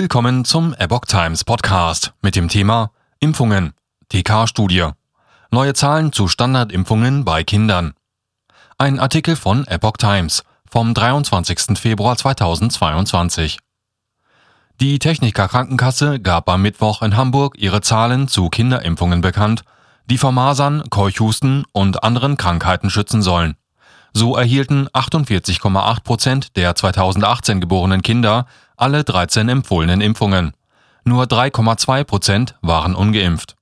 Willkommen zum Epoch Times Podcast mit dem Thema Impfungen. TK-Studie. Neue Zahlen zu Standardimpfungen bei Kindern. Ein Artikel von Epoch Times vom 23. Februar 2022. Die Techniker Krankenkasse gab am Mittwoch in Hamburg ihre Zahlen zu Kinderimpfungen bekannt, die vor Masern, Keuchhusten und anderen Krankheiten schützen sollen. So erhielten 48,8 Prozent der 2018 geborenen Kinder alle 13 empfohlenen Impfungen. Nur 3,2 Prozent waren ungeimpft.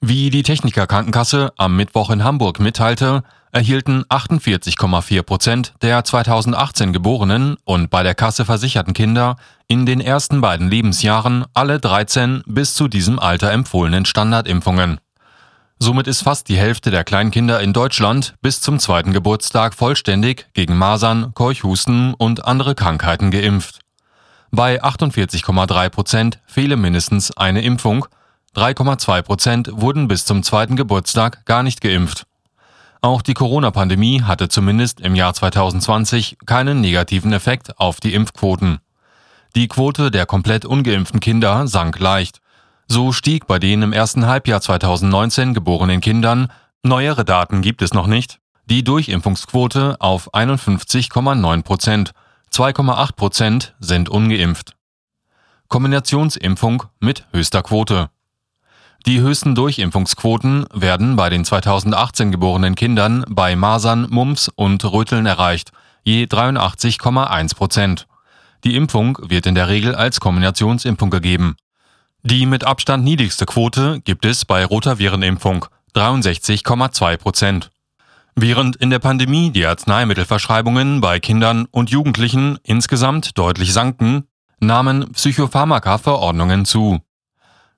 Wie die Techniker Krankenkasse am Mittwoch in Hamburg mitteilte, erhielten 48,4 Prozent der 2018 geborenen und bei der Kasse versicherten Kinder in den ersten beiden Lebensjahren alle 13 bis zu diesem Alter empfohlenen Standardimpfungen. Somit ist fast die Hälfte der Kleinkinder in Deutschland bis zum zweiten Geburtstag vollständig gegen Masern, Keuchhusten und andere Krankheiten geimpft. Bei 48,3 Prozent fehle mindestens eine Impfung, 3,2 Prozent wurden bis zum zweiten Geburtstag gar nicht geimpft. Auch die Corona-Pandemie hatte zumindest im Jahr 2020 keinen negativen Effekt auf die Impfquoten. Die Quote der komplett ungeimpften Kinder sank leicht. So stieg bei den im ersten Halbjahr 2019 geborenen Kindern, neuere Daten gibt es noch nicht, die Durchimpfungsquote auf 51,9 Prozent. 2,8 Prozent sind ungeimpft. Kombinationsimpfung mit höchster Quote. Die höchsten Durchimpfungsquoten werden bei den 2018 geborenen Kindern bei Masern, Mumps und Röteln erreicht, je 83,1 Prozent. Die Impfung wird in der Regel als Kombinationsimpfung gegeben. Die mit Abstand niedrigste Quote gibt es bei Rotavirenimpfung 63,2 Prozent. Während in der Pandemie die Arzneimittelverschreibungen bei Kindern und Jugendlichen insgesamt deutlich sanken, nahmen Psychopharmaka-Verordnungen zu.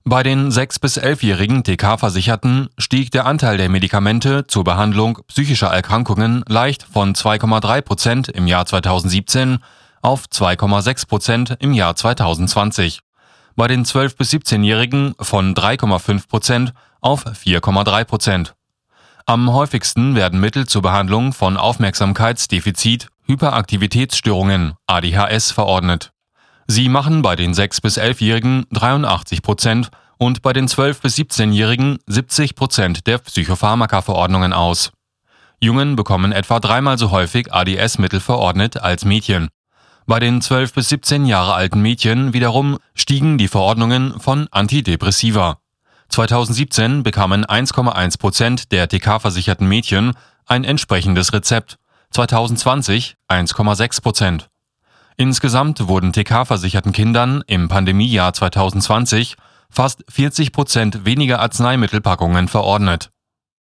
Bei den 6- bis 11-jährigen TK-Versicherten stieg der Anteil der Medikamente zur Behandlung psychischer Erkrankungen leicht von 2,3 Prozent im Jahr 2017 auf 2,6 Prozent im Jahr 2020 bei den 12- bis 17-Jährigen von 3,5 Prozent auf 4,3 Prozent. Am häufigsten werden Mittel zur Behandlung von Aufmerksamkeitsdefizit, Hyperaktivitätsstörungen, ADHS verordnet. Sie machen bei den 6- bis 11-Jährigen 83 Prozent und bei den 12- bis 17-Jährigen 70 Prozent der Psychopharmaka-Verordnungen aus. Jungen bekommen etwa dreimal so häufig ADS-Mittel verordnet als Mädchen. Bei den 12 bis 17 Jahre alten Mädchen wiederum stiegen die Verordnungen von Antidepressiva. 2017 bekamen 1,1 Prozent der TK-versicherten Mädchen ein entsprechendes Rezept, 2020 1,6 Prozent. Insgesamt wurden TK-versicherten Kindern im Pandemiejahr 2020 fast 40 Prozent weniger Arzneimittelpackungen verordnet.